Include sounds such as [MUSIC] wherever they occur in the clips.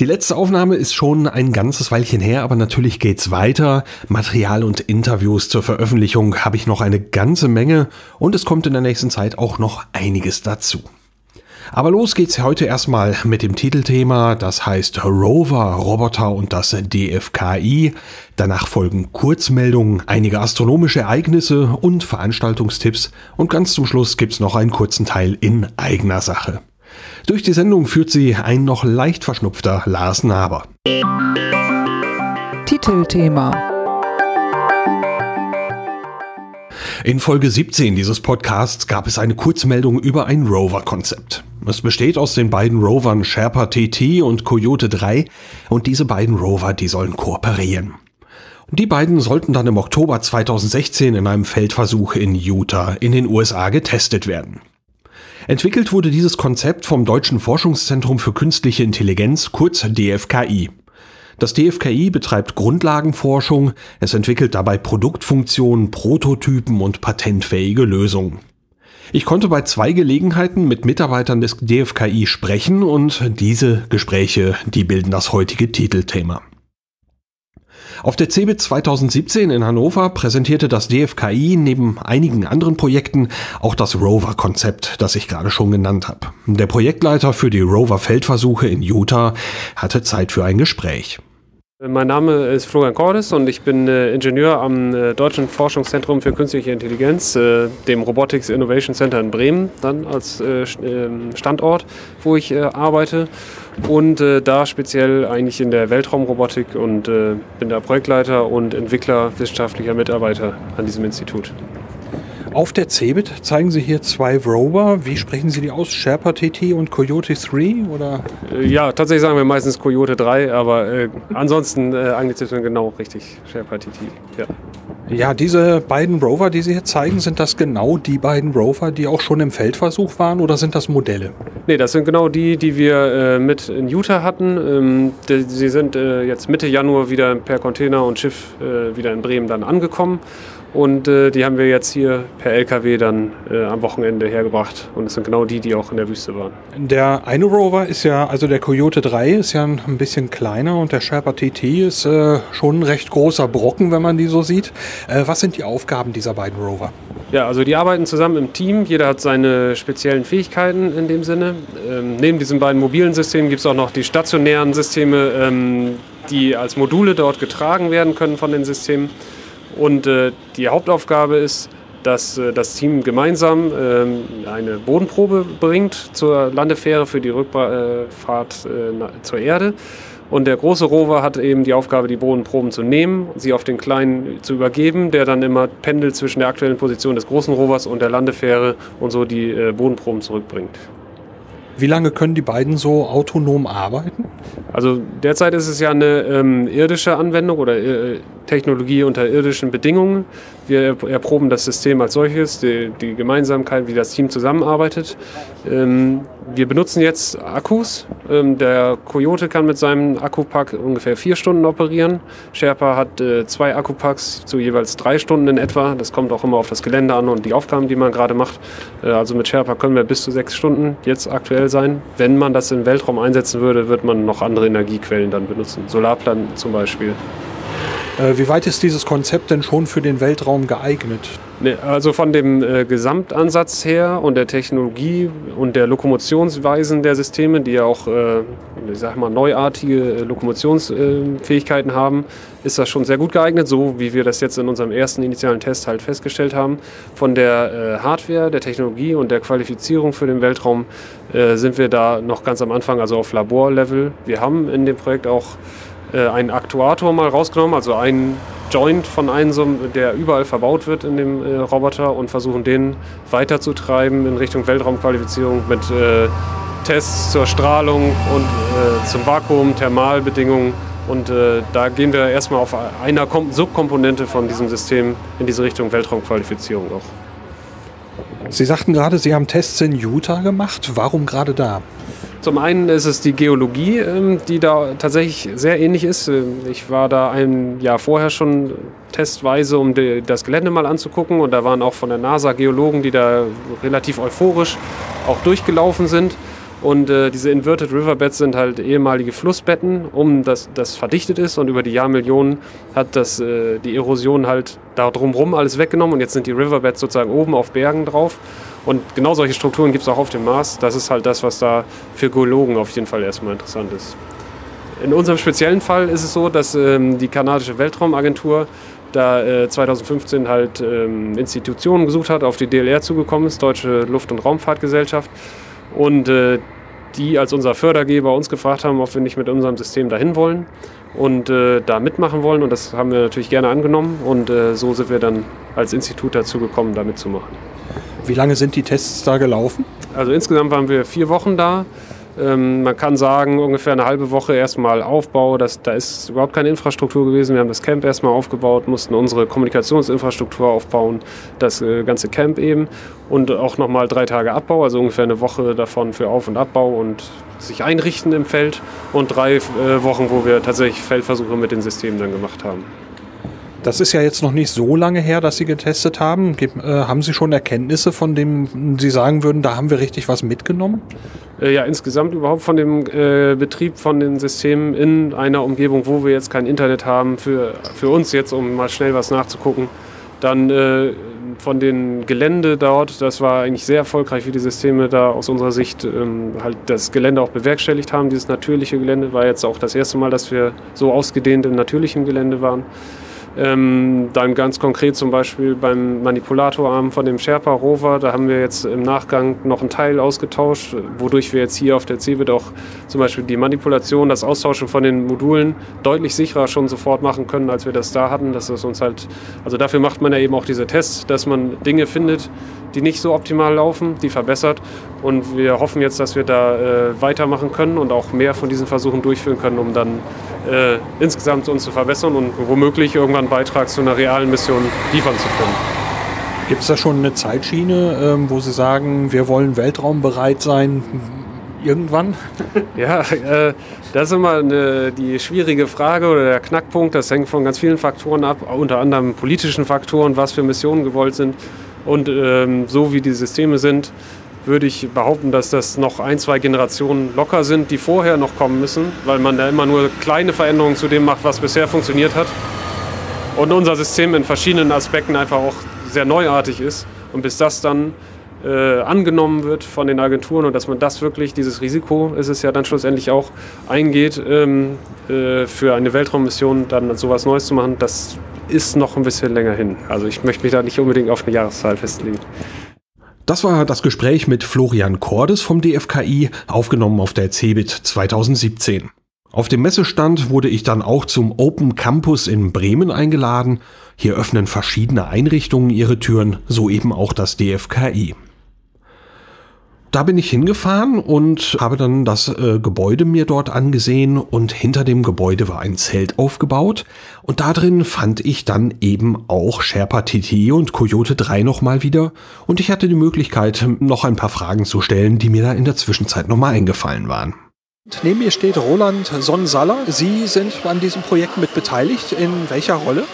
Die letzte Aufnahme ist schon ein ganzes Weilchen her, aber natürlich geht's weiter. Material und Interviews zur Veröffentlichung habe ich noch eine ganze Menge und es kommt in der nächsten Zeit auch noch einiges dazu. Aber los geht's heute erstmal mit dem Titelthema, das heißt Rover, Roboter und das DFKI. Danach folgen Kurzmeldungen, einige astronomische Ereignisse und Veranstaltungstipps und ganz zum Schluss gibt's noch einen kurzen Teil in eigener Sache. Durch die Sendung führt sie ein noch leicht verschnupfter Lars Naber. Titelthema In Folge 17 dieses Podcasts gab es eine Kurzmeldung über ein Rover-Konzept. Es besteht aus den beiden Rovern Sherpa TT und Coyote 3 und diese beiden Rover, die sollen kooperieren. Die beiden sollten dann im Oktober 2016 in einem Feldversuch in Utah in den USA getestet werden. Entwickelt wurde dieses Konzept vom Deutschen Forschungszentrum für Künstliche Intelligenz, kurz DFKI. Das DFKI betreibt Grundlagenforschung, es entwickelt dabei Produktfunktionen, Prototypen und patentfähige Lösungen. Ich konnte bei zwei Gelegenheiten mit Mitarbeitern des DFKI sprechen und diese Gespräche, die bilden das heutige Titelthema. Auf der CeBIT 2017 in Hannover präsentierte das DFKI neben einigen anderen Projekten auch das Rover-Konzept, das ich gerade schon genannt habe. Der Projektleiter für die Rover-Feldversuche in Utah hatte Zeit für ein Gespräch. Mein Name ist Florian Cordes und ich bin äh, Ingenieur am äh, Deutschen Forschungszentrum für Künstliche Intelligenz, äh, dem Robotics Innovation Center in Bremen, dann als ähm, Standort, wo ich arbeite und da speziell eigentlich in der Weltraumrobotik und bin da Projektleiter und Entwickler, wissenschaftlicher Mitarbeiter an diesem Institut. Auf der CeBIT zeigen Sie hier zwei Rover. Wie sprechen Sie die aus? Sherpa TT und Coyote 3? Oder? Äh, ja, tatsächlich sagen wir meistens Coyote 3, aber äh, ansonsten äh, Anglizismen genau richtig. Sherpa TT, ja. Ja, diese beiden Rover, die Sie hier zeigen, sind das genau die beiden Rover, die auch schon im Feldversuch waren oder sind das Modelle? Nee, das sind genau die, die wir äh, mit in Utah hatten. Ähm, die, sie sind äh, jetzt Mitte Januar wieder per Container und Schiff äh, wieder in Bremen dann angekommen und äh, die haben wir jetzt hier per LKW dann äh, am Wochenende hergebracht. Und es sind genau die, die auch in der Wüste waren. Der eine Rover ist ja, also der Coyote 3 ist ja ein bisschen kleiner und der Sherpa TT ist äh, schon ein recht großer Brocken, wenn man die so sieht. Äh, was sind die Aufgaben dieser beiden Rover? Ja, also die arbeiten zusammen im Team. Jeder hat seine speziellen Fähigkeiten in dem Sinne. Ähm, neben diesen beiden mobilen Systemen gibt es auch noch die stationären Systeme, ähm, die als Module dort getragen werden können von den Systemen. Und äh, die Hauptaufgabe ist, dass äh, das Team gemeinsam äh, eine Bodenprobe bringt zur Landefähre für die Rückfahrt äh, zur Erde. Und der große Rover hat eben die Aufgabe, die Bodenproben zu nehmen, sie auf den kleinen zu übergeben, der dann immer pendelt zwischen der aktuellen Position des großen Rovers und der Landefähre und so die äh, Bodenproben zurückbringt. Wie lange können die beiden so autonom arbeiten? Also derzeit ist es ja eine ähm, irdische Anwendung oder äh, Technologie unter irdischen Bedingungen. Wir erproben das System als solches, die, die Gemeinsamkeit, wie das Team zusammenarbeitet. Ähm, wir benutzen jetzt Akkus. Ähm, der Coyote kann mit seinem Akkupack ungefähr vier Stunden operieren. Sherpa hat äh, zwei Akkupacks zu jeweils drei Stunden in etwa. Das kommt auch immer auf das Gelände an und die Aufgaben, die man gerade macht. Äh, also mit Sherpa können wir bis zu sechs Stunden jetzt aktuell sein. Wenn man das im Weltraum einsetzen würde, wird man noch andere Energiequellen dann benutzen. Solarplatten zum Beispiel. Äh, wie weit ist dieses Konzept denn schon für den Weltraum geeignet? Also von dem äh, Gesamtansatz her und der Technologie und der Lokomotionsweisen der Systeme, die ja auch äh, ich sag mal, neuartige äh, Lokomotionsfähigkeiten äh, haben, ist das schon sehr gut geeignet, so wie wir das jetzt in unserem ersten initialen Test halt festgestellt haben. Von der äh, Hardware, der Technologie und der Qualifizierung für den Weltraum äh, sind wir da noch ganz am Anfang, also auf Laborlevel. Wir haben in dem Projekt auch äh, einen Aktuator mal rausgenommen, also einen Joint von einem, der überall verbaut wird in dem äh, Roboter und versuchen den weiterzutreiben in Richtung Weltraumqualifizierung mit äh, Tests zur Strahlung und äh, zum Vakuum, Thermalbedingungen. Und äh, da gehen wir erstmal auf einer Kom Subkomponente von diesem System in diese Richtung Weltraumqualifizierung auch. Sie sagten gerade, Sie haben Tests in Utah gemacht. Warum gerade da? Zum einen ist es die Geologie, ähm, die da tatsächlich sehr ähnlich ist. Ähm, ich war da ein Jahr vorher schon testweise, um das Gelände mal anzugucken. Und da waren auch von der NASA Geologen, die da relativ euphorisch auch durchgelaufen sind. Und äh, diese Inverted Riverbeds sind halt ehemalige Flussbetten, um das, das verdichtet ist. Und über die Jahrmillionen hat das, äh, die Erosion halt da drumherum alles weggenommen. Und jetzt sind die Riverbeds sozusagen oben auf Bergen drauf. Und genau solche Strukturen gibt es auch auf dem Mars. Das ist halt das, was da für Geologen auf jeden Fall erstmal interessant ist. In unserem speziellen Fall ist es so, dass ähm, die kanadische Weltraumagentur da äh, 2015 halt ähm, Institutionen gesucht hat, auf die DLR zugekommen ist, Deutsche Luft- und Raumfahrtgesellschaft. Und äh, die als unser Fördergeber uns gefragt haben, ob wir nicht mit unserem System dahin wollen und äh, da mitmachen wollen. Und das haben wir natürlich gerne angenommen. Und äh, so sind wir dann als Institut dazu gekommen, da mitzumachen. Wie lange sind die Tests da gelaufen? Also insgesamt waren wir vier Wochen da. Ähm, man kann sagen, ungefähr eine halbe Woche erstmal Aufbau. Das, da ist überhaupt keine Infrastruktur gewesen. Wir haben das Camp erstmal aufgebaut, mussten unsere Kommunikationsinfrastruktur aufbauen, das äh, ganze Camp eben. Und auch nochmal drei Tage Abbau, also ungefähr eine Woche davon für Auf- und Abbau und sich einrichten im Feld. Und drei äh, Wochen, wo wir tatsächlich Feldversuche mit den Systemen dann gemacht haben. Das ist ja jetzt noch nicht so lange her, dass Sie getestet haben. Äh, haben Sie schon Erkenntnisse, von denen Sie sagen würden, da haben wir richtig was mitgenommen? Äh, ja, insgesamt überhaupt von dem äh, Betrieb von den Systemen in einer Umgebung, wo wir jetzt kein Internet haben, für, für uns jetzt, um mal schnell was nachzugucken. Dann äh, von den Gelände dort, das war eigentlich sehr erfolgreich, wie die Systeme da aus unserer Sicht ähm, halt das Gelände auch bewerkstelligt haben. Dieses natürliche Gelände war jetzt auch das erste Mal, dass wir so ausgedehnt im natürlichen Gelände waren. Ähm, dann ganz konkret zum Beispiel beim Manipulatorarm von dem Sherpa Rover, da haben wir jetzt im Nachgang noch einen Teil ausgetauscht, wodurch wir jetzt hier auf der CeBIT auch zum Beispiel die Manipulation, das Austauschen von den Modulen deutlich sicherer schon sofort machen können, als wir das da hatten. Das ist uns halt, also dafür macht man ja eben auch diese Tests, dass man Dinge findet, die nicht so optimal laufen, die verbessert. Und wir hoffen jetzt, dass wir da äh, weitermachen können und auch mehr von diesen Versuchen durchführen können, um dann äh, insgesamt uns zu verbessern und womöglich irgendwann einen Beitrag zu einer realen Mission liefern zu können. Gibt es da schon eine Zeitschiene, ähm, wo Sie sagen, wir wollen weltraumbereit sein? Irgendwann? [LAUGHS] Ja, äh, das ist immer eine, die schwierige Frage oder der Knackpunkt. Das hängt von ganz vielen Faktoren ab, unter anderem politischen Faktoren, was für Missionen gewollt sind. Und ähm, so wie die Systeme sind, würde ich behaupten, dass das noch ein, zwei Generationen locker sind, die vorher noch kommen müssen, weil man da immer nur kleine Veränderungen zu dem macht, was bisher funktioniert hat. Und unser System in verschiedenen Aspekten einfach auch sehr neuartig ist. Und bis das dann äh, angenommen wird von den Agenturen und dass man das wirklich, dieses Risiko ist es ja dann schlussendlich auch, eingeht, ähm, äh, für eine Weltraummission dann sowas Neues zu machen, das ist noch ein bisschen länger hin. Also ich möchte mich da nicht unbedingt auf eine Jahreszahl festlegen. Das war das Gespräch mit Florian Cordes vom DFKI, aufgenommen auf der CeBIT 2017. Auf dem Messestand wurde ich dann auch zum Open Campus in Bremen eingeladen. Hier öffnen verschiedene Einrichtungen ihre Türen, so eben auch das DFKI da bin ich hingefahren und habe dann das äh, Gebäude mir dort angesehen und hinter dem Gebäude war ein Zelt aufgebaut und da drin fand ich dann eben auch Sherpa TT und Coyote 3 nochmal wieder und ich hatte die Möglichkeit, noch ein paar Fragen zu stellen, die mir da in der Zwischenzeit nochmal eingefallen waren. Neben mir steht Roland Sonnensaller. Sie sind an diesem Projekt mit beteiligt. In welcher Rolle?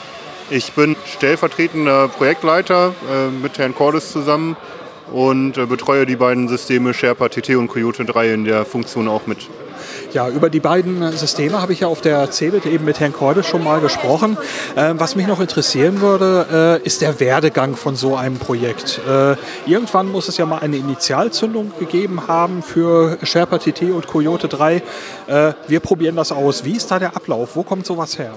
Ich bin stellvertretender Projektleiter äh, mit Herrn Cordes zusammen und äh, betreue die beiden Systeme Sherpa TT und Coyote 3 in der Funktion auch mit. Ja, über die beiden Systeme habe ich ja auf der CeBIT eben mit Herrn Kordes schon mal gesprochen. Äh, was mich noch interessieren würde, äh, ist der Werdegang von so einem Projekt. Äh, irgendwann muss es ja mal eine Initialzündung gegeben haben für Sherpa TT und Coyote 3. Äh, wir probieren das aus. Wie ist da der Ablauf? Wo kommt sowas her?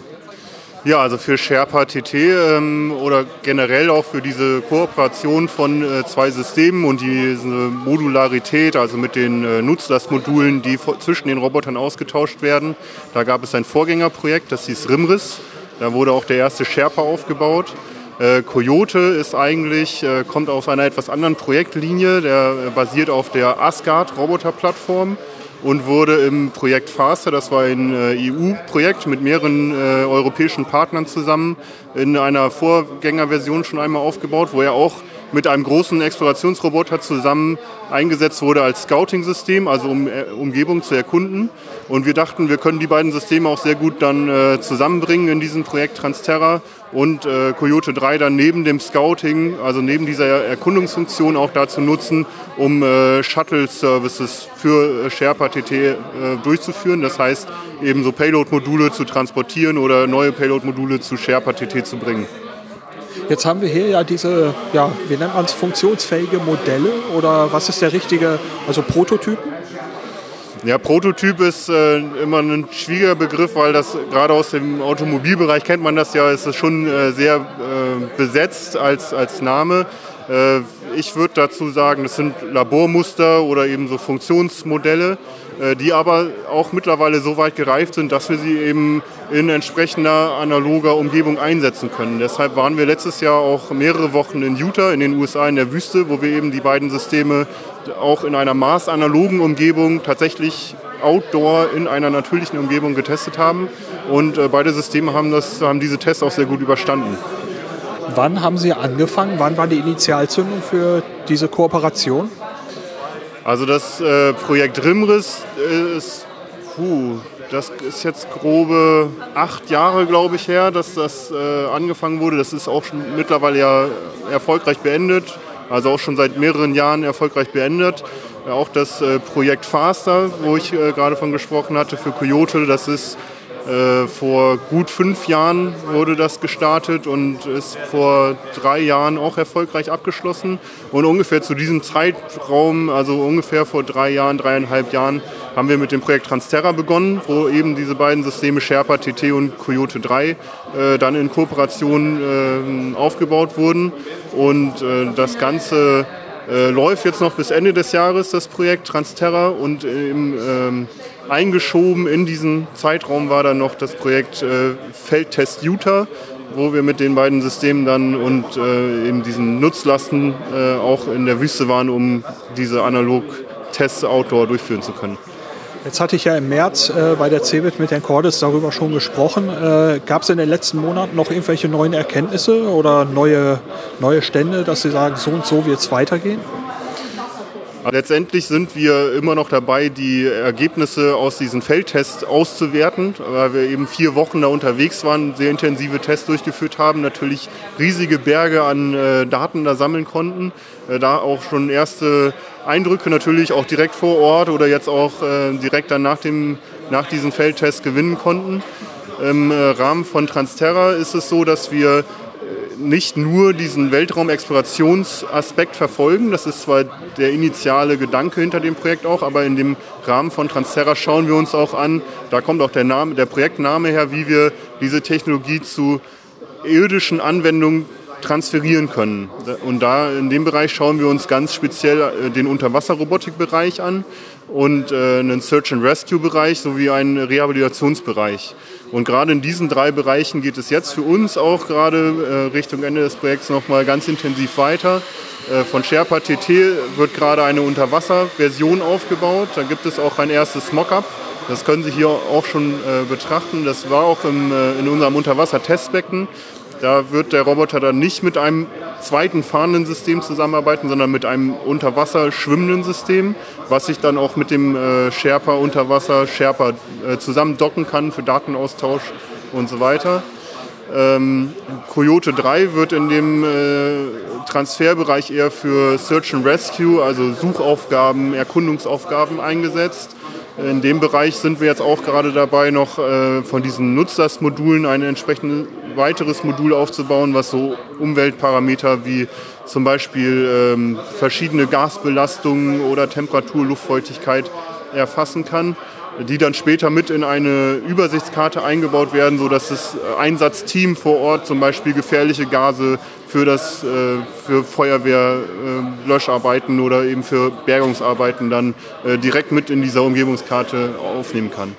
Ja, also für Sherpa TT ähm, oder generell auch für diese Kooperation von äh, zwei Systemen und diese Modularität, also mit den äh, Nutzlastmodulen, die zwischen den Robotern ausgetauscht werden. Da gab es ein Vorgängerprojekt, das hieß Rimris. Da wurde auch der erste Sherpa aufgebaut. Äh, Coyote ist eigentlich, äh, kommt aus einer etwas anderen Projektlinie, der äh, basiert auf der Asgard Roboter-Plattform und wurde im Projekt Faster, das war ein äh, EU-Projekt mit mehreren äh, europäischen Partnern zusammen, in einer Vorgängerversion schon einmal aufgebaut, wo er auch mit einem großen Explorationsroboter zusammen eingesetzt wurde als Scouting-System, also um äh, Umgebung zu erkunden. Und wir dachten, wir können die beiden Systeme auch sehr gut dann äh, zusammenbringen in diesem Projekt Transterra und äh, Coyote 3 dann neben dem Scouting, also neben dieser Erkundungsfunktion auch dazu nutzen, um äh, Shuttle-Services für äh, Sherpa TT äh, durchzuführen. Das heißt, eben so Payload-Module zu transportieren oder neue Payload-Module zu Sherpa TT zu bringen. Jetzt haben wir hier ja diese, ja, wie nennt man es, funktionsfähige Modelle oder was ist der richtige, also Prototypen? Ja, Prototyp ist äh, immer ein schwieriger Begriff, weil das gerade aus dem Automobilbereich kennt man das ja, ist es schon äh, sehr äh, besetzt als, als Name. Äh, ich würde dazu sagen, das sind Labormuster oder eben so Funktionsmodelle, die aber auch mittlerweile so weit gereift sind, dass wir sie eben in entsprechender analoger Umgebung einsetzen können. Deshalb waren wir letztes Jahr auch mehrere Wochen in Utah, in den USA, in der Wüste, wo wir eben die beiden Systeme auch in einer maßanalogen Umgebung tatsächlich outdoor in einer natürlichen Umgebung getestet haben. Und äh, beide Systeme haben, das, haben diese Tests auch sehr gut überstanden. Wann haben Sie angefangen? Wann war die Initialzündung für diese Kooperation? Also das äh, Projekt Rimriss ist, puh, das ist jetzt grobe acht Jahre, glaube ich, her, dass das äh, angefangen wurde. Das ist auch schon mittlerweile ja erfolgreich beendet, also auch schon seit mehreren Jahren erfolgreich beendet. Auch das äh, Projekt Faster, wo ich äh, gerade von gesprochen hatte, für Coyote, das ist äh, vor gut fünf Jahren wurde das gestartet und ist vor drei Jahren auch erfolgreich abgeschlossen. Und ungefähr zu diesem Zeitraum, also ungefähr vor drei Jahren, dreieinhalb Jahren, haben wir mit dem Projekt Transterra begonnen, wo eben diese beiden Systeme Sherpa TT und Coyote 3 äh, dann in Kooperation äh, aufgebaut wurden. Und äh, das Ganze äh, läuft jetzt noch bis Ende des Jahres, das Projekt Transterra. Und im ähm, eingeschoben in diesen Zeitraum war dann noch das Projekt äh, Feldtest Utah, wo wir mit den beiden Systemen dann und äh, eben diesen Nutzlasten äh, auch in der Wüste waren, um diese Analog-Tests outdoor durchführen zu können. Jetzt hatte ich ja im März äh, bei der CeBIT mit Herrn Cordes darüber schon gesprochen. Äh, Gab es in den letzten Monaten noch irgendwelche neuen Erkenntnisse oder neue, neue Stände, dass Sie sagen, so und so wird es weitergehen? Letztendlich sind wir immer noch dabei, die Ergebnisse aus diesen Feldtests auszuwerten, weil wir eben vier Wochen da unterwegs waren, sehr intensive Tests durchgeführt haben, natürlich riesige Berge an äh, Daten da sammeln konnten, äh, da auch schon erste Eindrücke natürlich auch direkt vor Ort oder jetzt auch äh, direkt dann nach, dem, nach diesen Feldtests gewinnen konnten. Im Rahmen von Transterra ist es so, dass wir nicht nur diesen Weltraumexplorationsaspekt verfolgen. Das ist zwar der initiale Gedanke hinter dem Projekt auch, aber in dem Rahmen von Transterra schauen wir uns auch an, da kommt auch der, Name, der Projektname her, wie wir diese Technologie zu irdischen Anwendungen transferieren können. Und da in dem Bereich schauen wir uns ganz speziell äh, den Unterwasserrobotikbereich an und äh, einen Search and Rescue Bereich sowie einen Rehabilitationsbereich. Und gerade in diesen drei Bereichen geht es jetzt für uns auch gerade äh, Richtung Ende des Projekts nochmal ganz intensiv weiter. Äh, von Sherpa TT wird gerade eine Unterwasserversion aufgebaut. Da gibt es auch ein erstes Mockup. Das können Sie hier auch schon äh, betrachten. Das war auch in unserem Unterwasser-Testbecken. Da wird der Roboter dann nicht mit einem zweiten fahrenden System zusammenarbeiten, sondern mit einem unter schwimmenden System, was sich dann auch mit dem äh, Sherpa Unterwasser Sherpa äh, zusammen docken kann für Datenaustausch und so weiter. Ähm, Coyote 3 wird in dem äh, Transferbereich eher für Search and Rescue, also Suchaufgaben, Erkundungsaufgaben eingesetzt. In dem Bereich sind wir jetzt auch gerade dabei, noch äh, von diesen Nutzlastmodulen ein entsprechendes weiteres Modul aufzubauen, was so Umweltparameter wie zum Beispiel ähm, verschiedene Gasbelastungen oder Temperatur, Luftfeuchtigkeit erfassen kann, die dann später mit in eine Übersichtskarte eingebaut werden, sodass das Einsatzteam vor Ort zum Beispiel gefährliche Gase für, das, äh, für Feuerwehrlöscharbeiten äh, oder eben für Bergungsarbeiten dann äh, direkt mit in dieser Umgebungskarte aufnehmen kann.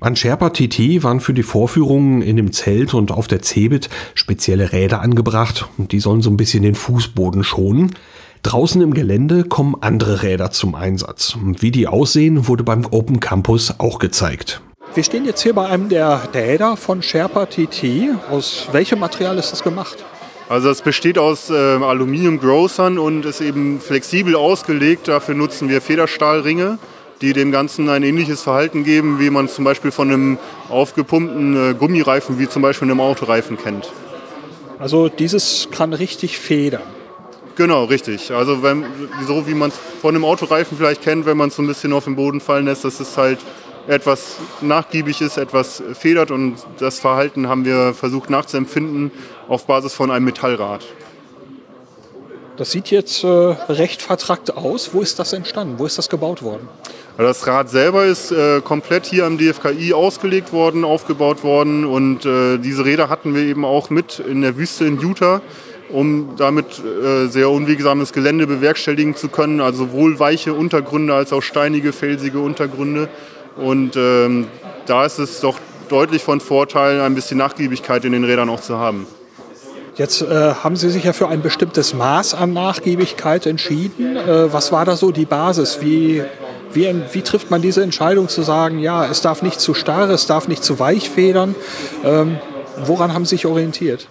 An Sherpa TT waren für die Vorführungen in dem Zelt und auf der Cebit spezielle Räder angebracht und die sollen so ein bisschen den Fußboden schonen. Draußen im Gelände kommen andere Räder zum Einsatz. Und wie die aussehen, wurde beim Open Campus auch gezeigt. Wir stehen jetzt hier bei einem der Räder von Sherpa TT. Aus welchem Material ist das gemacht? Also es besteht aus äh, Aluminium-Grossern und ist eben flexibel ausgelegt. Dafür nutzen wir Federstahlringe die dem Ganzen ein ähnliches Verhalten geben, wie man es zum Beispiel von einem aufgepumpten äh, Gummireifen, wie zum Beispiel einem Autoreifen kennt. Also dieses kann richtig federn. Genau, richtig. Also wenn, so wie man es von einem Autoreifen vielleicht kennt, wenn man es so ein bisschen auf den Boden fallen lässt, dass es halt etwas nachgiebig ist, etwas federt und das Verhalten haben wir versucht nachzuempfinden auf Basis von einem Metallrad. Das sieht jetzt äh, recht vertrackt aus. Wo ist das entstanden? Wo ist das gebaut worden? Das Rad selber ist äh, komplett hier am DFKI ausgelegt worden, aufgebaut worden und äh, diese Räder hatten wir eben auch mit in der Wüste in Utah, um damit äh, sehr unwegsames Gelände bewerkstelligen zu können, also sowohl weiche Untergründe als auch steinige, felsige Untergründe. Und ähm, da ist es doch deutlich von Vorteil, ein bisschen Nachgiebigkeit in den Rädern auch zu haben. Jetzt äh, haben Sie sich ja für ein bestimmtes Maß an Nachgiebigkeit entschieden. Äh, was war da so die Basis? Wie, wie, wie, trifft man diese Entscheidung zu sagen, ja, es darf nicht zu starr, es darf nicht zu weich federn? Ähm, woran haben Sie sich orientiert?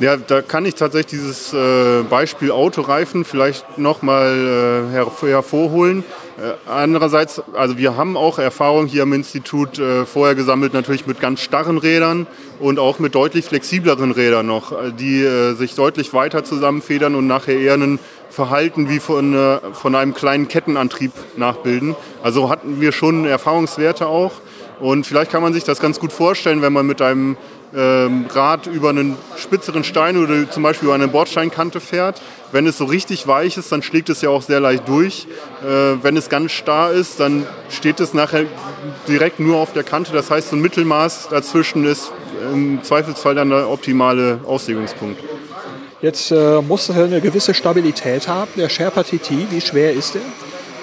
Ja, da kann ich tatsächlich dieses äh, Beispiel Autoreifen vielleicht nochmal äh, hervorholen. Äh, andererseits, also wir haben auch Erfahrung hier am Institut vorher gesammelt, natürlich mit ganz starren Rädern und auch mit deutlich flexibleren Rädern noch, die sich deutlich weiter zusammenfedern und nachher eher ein Verhalten wie von, äh, von einem kleinen Kettenantrieb nachbilden. Also hatten wir schon Erfahrungswerte auch. Und vielleicht kann man sich das ganz gut vorstellen, wenn man mit einem ähm, Rad über einen spitzeren Stein oder zum Beispiel über eine Bordsteinkante fährt. Wenn es so richtig weich ist, dann schlägt es ja auch sehr leicht durch. Äh, wenn es ganz starr ist, dann steht es nachher direkt nur auf der Kante. Das heißt, so ein Mittelmaß dazwischen ist im Zweifelsfall dann der optimale Auslegungspunkt. Jetzt äh, muss er eine gewisse Stabilität haben. Der Sherpa TT, wie schwer ist der?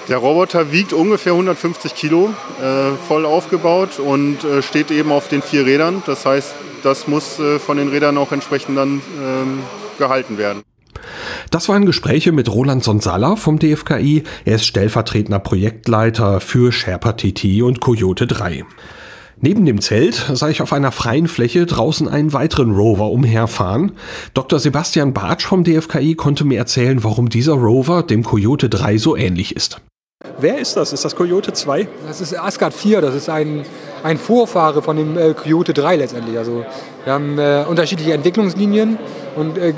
Der Roboter wiegt ungefähr 150 Kilo, äh, voll aufgebaut und äh, steht eben auf den vier Rädern. Das heißt, das muss äh, von den Rädern auch entsprechend dann ähm, gehalten werden. Das waren Gespräche mit Roland Sonsala vom DFKI. Er ist stellvertretender Projektleiter für Sherpa TT und Coyote 3. Neben dem Zelt sah ich auf einer freien Fläche draußen einen weiteren Rover umherfahren. Dr. Sebastian Bartsch vom DFKI konnte mir erzählen, warum dieser Rover dem Coyote 3 so ähnlich ist. Wer ist das? Ist das Coyote 2? Das ist Asgard 4, das ist ein, ein Vorfahre von dem äh, Coyote 3 letztendlich. Also wir haben äh, unterschiedliche Entwicklungslinien und äh,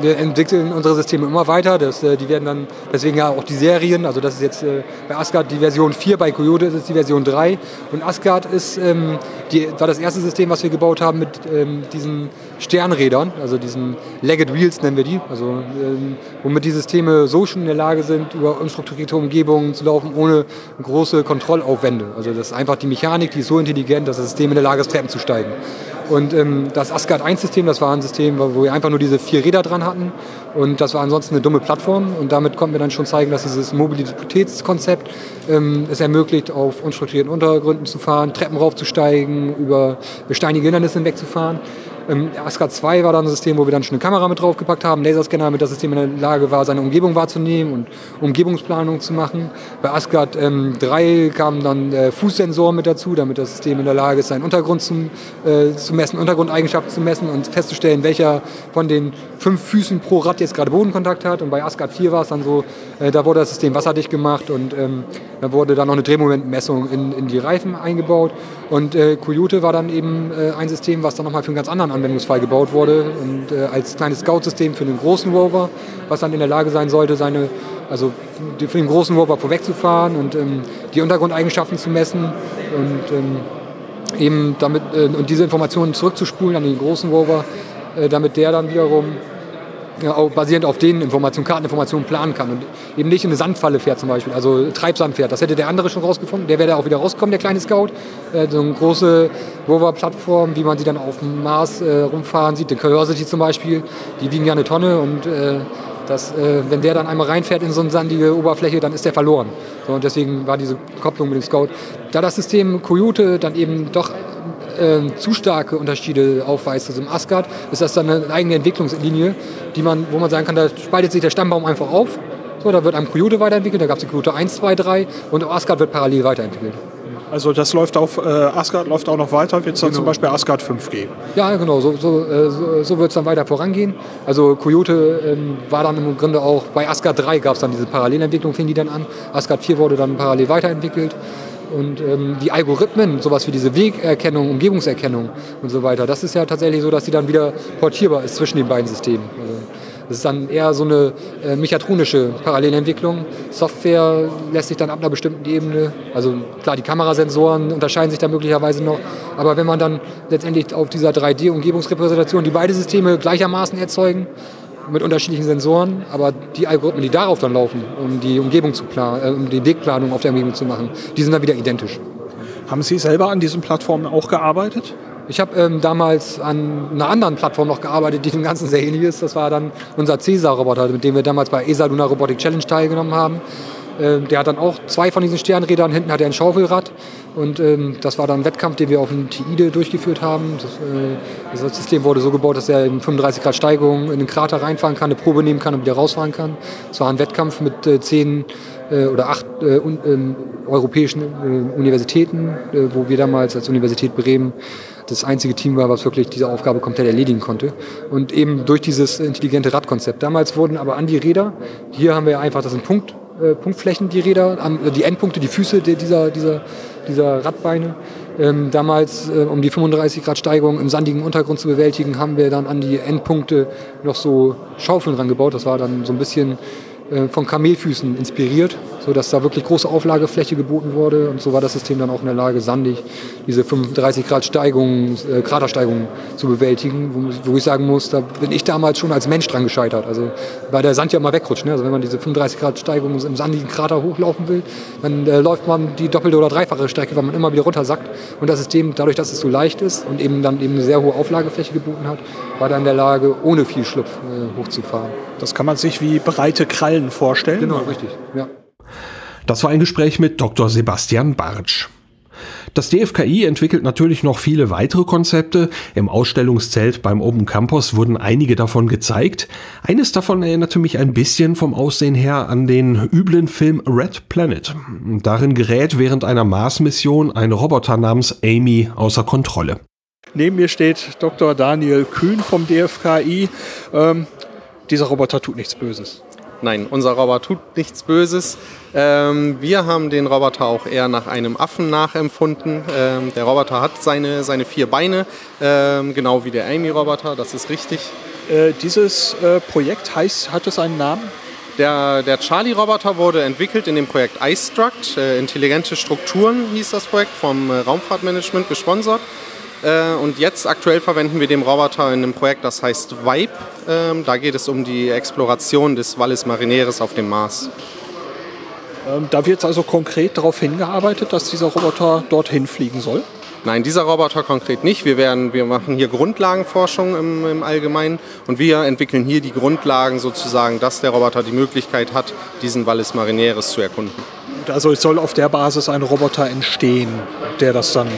wir entwickeln unsere Systeme immer weiter. Das, äh, die werden dann, deswegen ja auch die Serien. Also das ist jetzt äh, bei Asgard die Version 4, bei Coyote ist es die Version 3. Und Asgard ist, ähm, die, war das erste System, was wir gebaut haben mit ähm, diesen Sternrädern, also diesen Legged Wheels nennen wir die. Also ähm, womit die Systeme so schon in der Lage sind, über unstrukturierte Umgebungen zu laufen, ohne große Kontrollaufwände. Also das ist einfach die Mechanik, die ist so intelligent, dass das System in der Lage ist, Treppen zu steigen. Und ähm, das Asgard 1-System, das war ein System, wo wir einfach nur diese vier Räder dran hatten. Und das war ansonsten eine dumme Plattform. Und damit konnten wir dann schon zeigen, dass dieses Mobilitätskonzept ähm, es ermöglicht, auf unstrukturierten Untergründen zu fahren, Treppen raufzusteigen, über steinige Hindernisse hinwegzufahren. Ähm, Asgard 2 war dann ein System, wo wir dann schon eine Kamera mit draufgepackt haben, Laserscanner, damit das System in der Lage war, seine Umgebung wahrzunehmen und Umgebungsplanung zu machen. Bei Asgard ähm, 3 kamen dann äh, Fußsensoren mit dazu, damit das System in der Lage ist, seinen Untergrund zum, äh, zu messen, Untergrundeigenschaften zu messen und festzustellen, welcher von den fünf Füßen pro Rad jetzt gerade Bodenkontakt hat. Und bei Asgard 4 war es dann so, äh, da wurde das System wasserdicht gemacht und ähm, da wurde dann noch eine Drehmomentmessung in, in die Reifen eingebaut. Und äh, Coyote war dann eben äh, ein System, was dann nochmal für einen ganz anderen Anwendungsfall gebaut wurde und äh, als kleines Scout-System für den großen Rover, was dann in der Lage sein sollte, seine, also für den großen Rover vorwegzufahren und ähm, die Untergrundeigenschaften zu messen und ähm, eben damit äh, und diese Informationen zurückzuspulen an den großen Rover, äh, damit der dann wiederum auch basierend auf den Informationen, Karteninformationen planen kann und eben nicht in eine Sandfalle fährt zum Beispiel, also Treibsand fährt. Das hätte der andere schon rausgefunden. Der wäre da auch wieder rausgekommen, der kleine Scout. Äh, so eine große Rover-Plattform, wie man sie dann auf dem Mars äh, rumfahren sieht, den Curiosity zum Beispiel, die wiegen ja eine Tonne und äh, dass äh, wenn der dann einmal reinfährt in so eine sandige Oberfläche, dann ist der verloren. So, und deswegen war diese Kopplung mit dem Scout. Da das System Coyote dann eben doch äh, zu starke Unterschiede aufweist also im Asgard, ist das dann eine eigene Entwicklungslinie, die man, wo man sagen kann, da spaltet sich der Stammbaum einfach auf. So, da wird am Coyote weiterentwickelt, da gab es die Coyote 1, 2, 3 und Asgard wird parallel weiterentwickelt. Also das läuft auf, äh, Asgard läuft auch noch weiter, wird es dann genau. zum Beispiel Asgard 5 geben? Ja, genau, so, so, äh, so, so wird es dann weiter vorangehen. Also Coyote ähm, war dann im Grunde auch, bei Asgard 3 gab es dann diese Parallelentwicklung, fing die dann an. Asgard 4 wurde dann parallel weiterentwickelt. Und ähm, die Algorithmen, sowas wie diese Wegerkennung, Umgebungserkennung und so weiter, das ist ja tatsächlich so, dass sie dann wieder portierbar ist zwischen den beiden Systemen. Also das ist dann eher so eine äh, mechatronische Parallelentwicklung. Software lässt sich dann ab einer bestimmten Ebene, also klar, die Kamerasensoren unterscheiden sich da möglicherweise noch, aber wenn man dann letztendlich auf dieser 3D-Umgebungsrepräsentation die beide Systeme gleichermaßen erzeugen, mit unterschiedlichen Sensoren, aber die Algorithmen, die darauf dann laufen, um die Umgebung zu planen, äh, um die Wegplanung auf der Umgebung zu machen, die sind dann wieder identisch. Haben Sie selber an diesen Plattformen auch gearbeitet? Ich habe ähm, damals an einer anderen Plattform noch gearbeitet, die dem Ganzen sehr ähnlich ist. Das war dann unser Cäsar-Roboter, mit dem wir damals bei ESA Lunar Robotic Challenge teilgenommen haben. Ähm, der hat dann auch zwei von diesen Sternrädern. Hinten hat er ein Schaufelrad. Und ähm, das war dann ein Wettkampf, den wir auf dem TIDE durchgeführt haben. Das, äh, das, System wurde so gebaut, dass er in 35 Grad Steigung in den Krater reinfahren kann, eine Probe nehmen kann und wieder rausfahren kann. Es war ein Wettkampf mit äh, zehn äh, oder acht äh, un, ähm, europäischen äh, Universitäten, äh, wo wir damals als Universität Bremen das einzige Team war, was wirklich diese Aufgabe komplett erledigen konnte. Und eben durch dieses intelligente Radkonzept. Damals wurden aber an die Räder, hier haben wir einfach, das sind Punkt, äh, Punktflächen, die Räder, die Endpunkte, die Füße dieser, dieser, dieser Radbeine. Ähm, damals, äh, um die 35 Grad Steigung im sandigen Untergrund zu bewältigen, haben wir dann an die Endpunkte noch so Schaufeln rangebaut. Das war dann so ein bisschen äh, von Kamelfüßen inspiriert, sodass da wirklich große Auflagefläche geboten wurde. Und so war das System dann auch in der Lage, sandig diese 35 Grad Steigung, äh, Kratersteigung zu bewältigen, wo, wo, ich sagen muss, da bin ich damals schon als Mensch dran gescheitert. Also weil der Sand ja immer wegrutscht. Ne? Also wenn man diese 35 Grad Steigung im sandigen Krater hochlaufen will, dann äh, läuft man die doppelte oder dreifache Strecke, weil man immer wieder runtersackt. Und das System, dadurch, dass es so leicht ist und eben dann eben eine sehr hohe Auflagefläche geboten hat, war dann in der Lage, ohne viel Schlupf äh, hochzufahren. Das kann man sich wie breite Krallen vorstellen. Genau, richtig. Ja. Das war ein Gespräch mit Dr. Sebastian Bartsch. Das DFKI entwickelt natürlich noch viele weitere Konzepte. Im Ausstellungszelt beim Open Campus wurden einige davon gezeigt. Eines davon erinnerte mich ein bisschen vom Aussehen her an den üblen Film Red Planet. Darin gerät während einer Mars-Mission ein Roboter namens Amy außer Kontrolle. Neben mir steht Dr. Daniel Kühn vom DFKI. Ähm, dieser Roboter tut nichts Böses. Nein, unser Roboter tut nichts Böses. Ähm, wir haben den Roboter auch eher nach einem Affen nachempfunden. Ähm, der Roboter hat seine, seine vier Beine, ähm, genau wie der Amy-Roboter, das ist richtig. Äh, dieses äh, Projekt heißt, hat es einen Namen? Der, der Charlie-Roboter wurde entwickelt in dem Projekt iStruct. Äh, intelligente Strukturen hieß das Projekt, vom äh, Raumfahrtmanagement gesponsert. Äh, und jetzt aktuell verwenden wir den Roboter in einem Projekt, das heißt Vibe. Ähm, da geht es um die Exploration des Valles Marineris auf dem Mars. Ähm, da wird also konkret darauf hingearbeitet, dass dieser Roboter dorthin fliegen soll? Nein, dieser Roboter konkret nicht. Wir, werden, wir machen hier Grundlagenforschung im, im, Allgemeinen und wir entwickeln hier die Grundlagen sozusagen, dass der Roboter die Möglichkeit hat, diesen Valles Marineris zu erkunden. Also es soll auf der Basis ein Roboter entstehen, der das dann